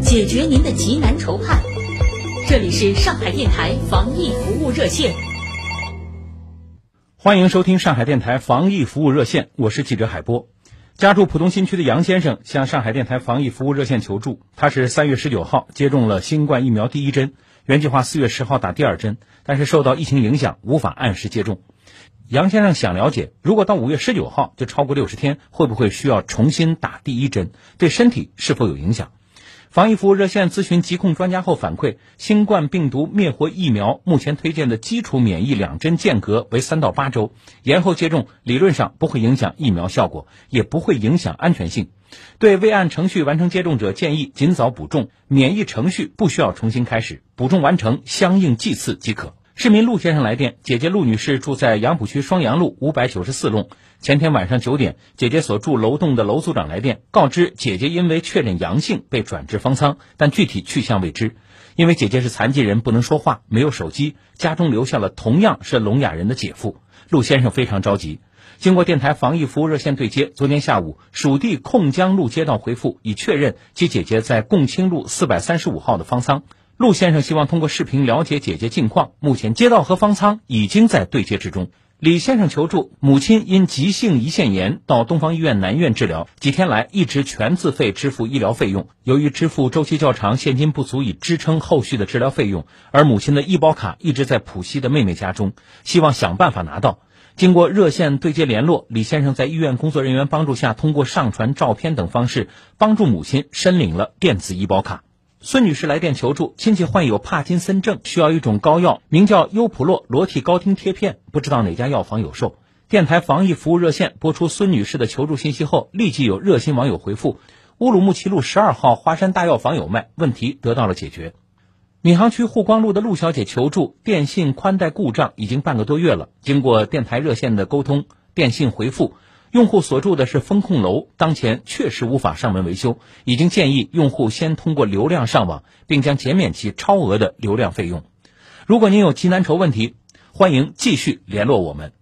解决您的急难愁盼。这里是上海电台防疫服务热线。欢迎收听上海电台防疫服务热线，我是记者海波。家住浦东新区的杨先生向上海电台防疫服务热线求助，他是三月十九号接种了新冠疫苗第一针，原计划四月十号打第二针，但是受到疫情影响，无法按时接种。杨先生想了解，如果到五月十九号就超过六十天，会不会需要重新打第一针？对身体是否有影响？防疫服务热线咨询疾控专家后反馈，新冠病毒灭活疫苗目前推荐的基础免疫两针间隔为三到八周，延后接种理论上不会影响疫苗效果，也不会影响安全性。对未按程序完成接种者，建议尽早补种，免疫程序不需要重新开始，补种完成相应剂次即可。市民陆先生来电，姐姐陆女士住在杨浦区双阳路五百九十四弄。前天晚上九点，姐姐所住楼栋的楼组长来电，告知姐姐因为确诊阳性被转至方舱，但具体去向未知。因为姐姐是残疾人，不能说话，没有手机，家中留下了同样是聋哑人的姐夫。陆先生非常着急。经过电台防疫服务热线对接，昨天下午，属地控江路街道回复已确认其姐姐在共青路四百三十五号的方舱。陆先生希望通过视频了解姐姐近况。目前街道和方舱已经在对接之中。李先生求助，母亲因急性胰腺炎到东方医院南院治疗，几天来一直全自费支付医疗费用。由于支付周期较长，现金不足以支撑后续的治疗费用，而母亲的医保卡一直在浦西的妹妹家中，希望想办法拿到。经过热线对接联络，李先生在医院工作人员帮助下，通过上传照片等方式，帮助母亲申领了电子医保卡。孙女士来电求助，亲戚患有帕金森症，需要一种膏药，名叫优普洛罗替高汀贴片，不知道哪家药房有售。电台防疫服务热线播出孙女士的求助信息后，立即有热心网友回复：乌鲁木齐路十二号华山大药房有卖，问题得到了解决。闵行区沪光路的陆小姐求助，电信宽带故障已经半个多月了，经过电台热线的沟通，电信回复。用户所住的是风控楼，当前确实无法上门维修，已经建议用户先通过流量上网，并将减免其超额的流量费用。如果您有急难愁问题，欢迎继续联络我们。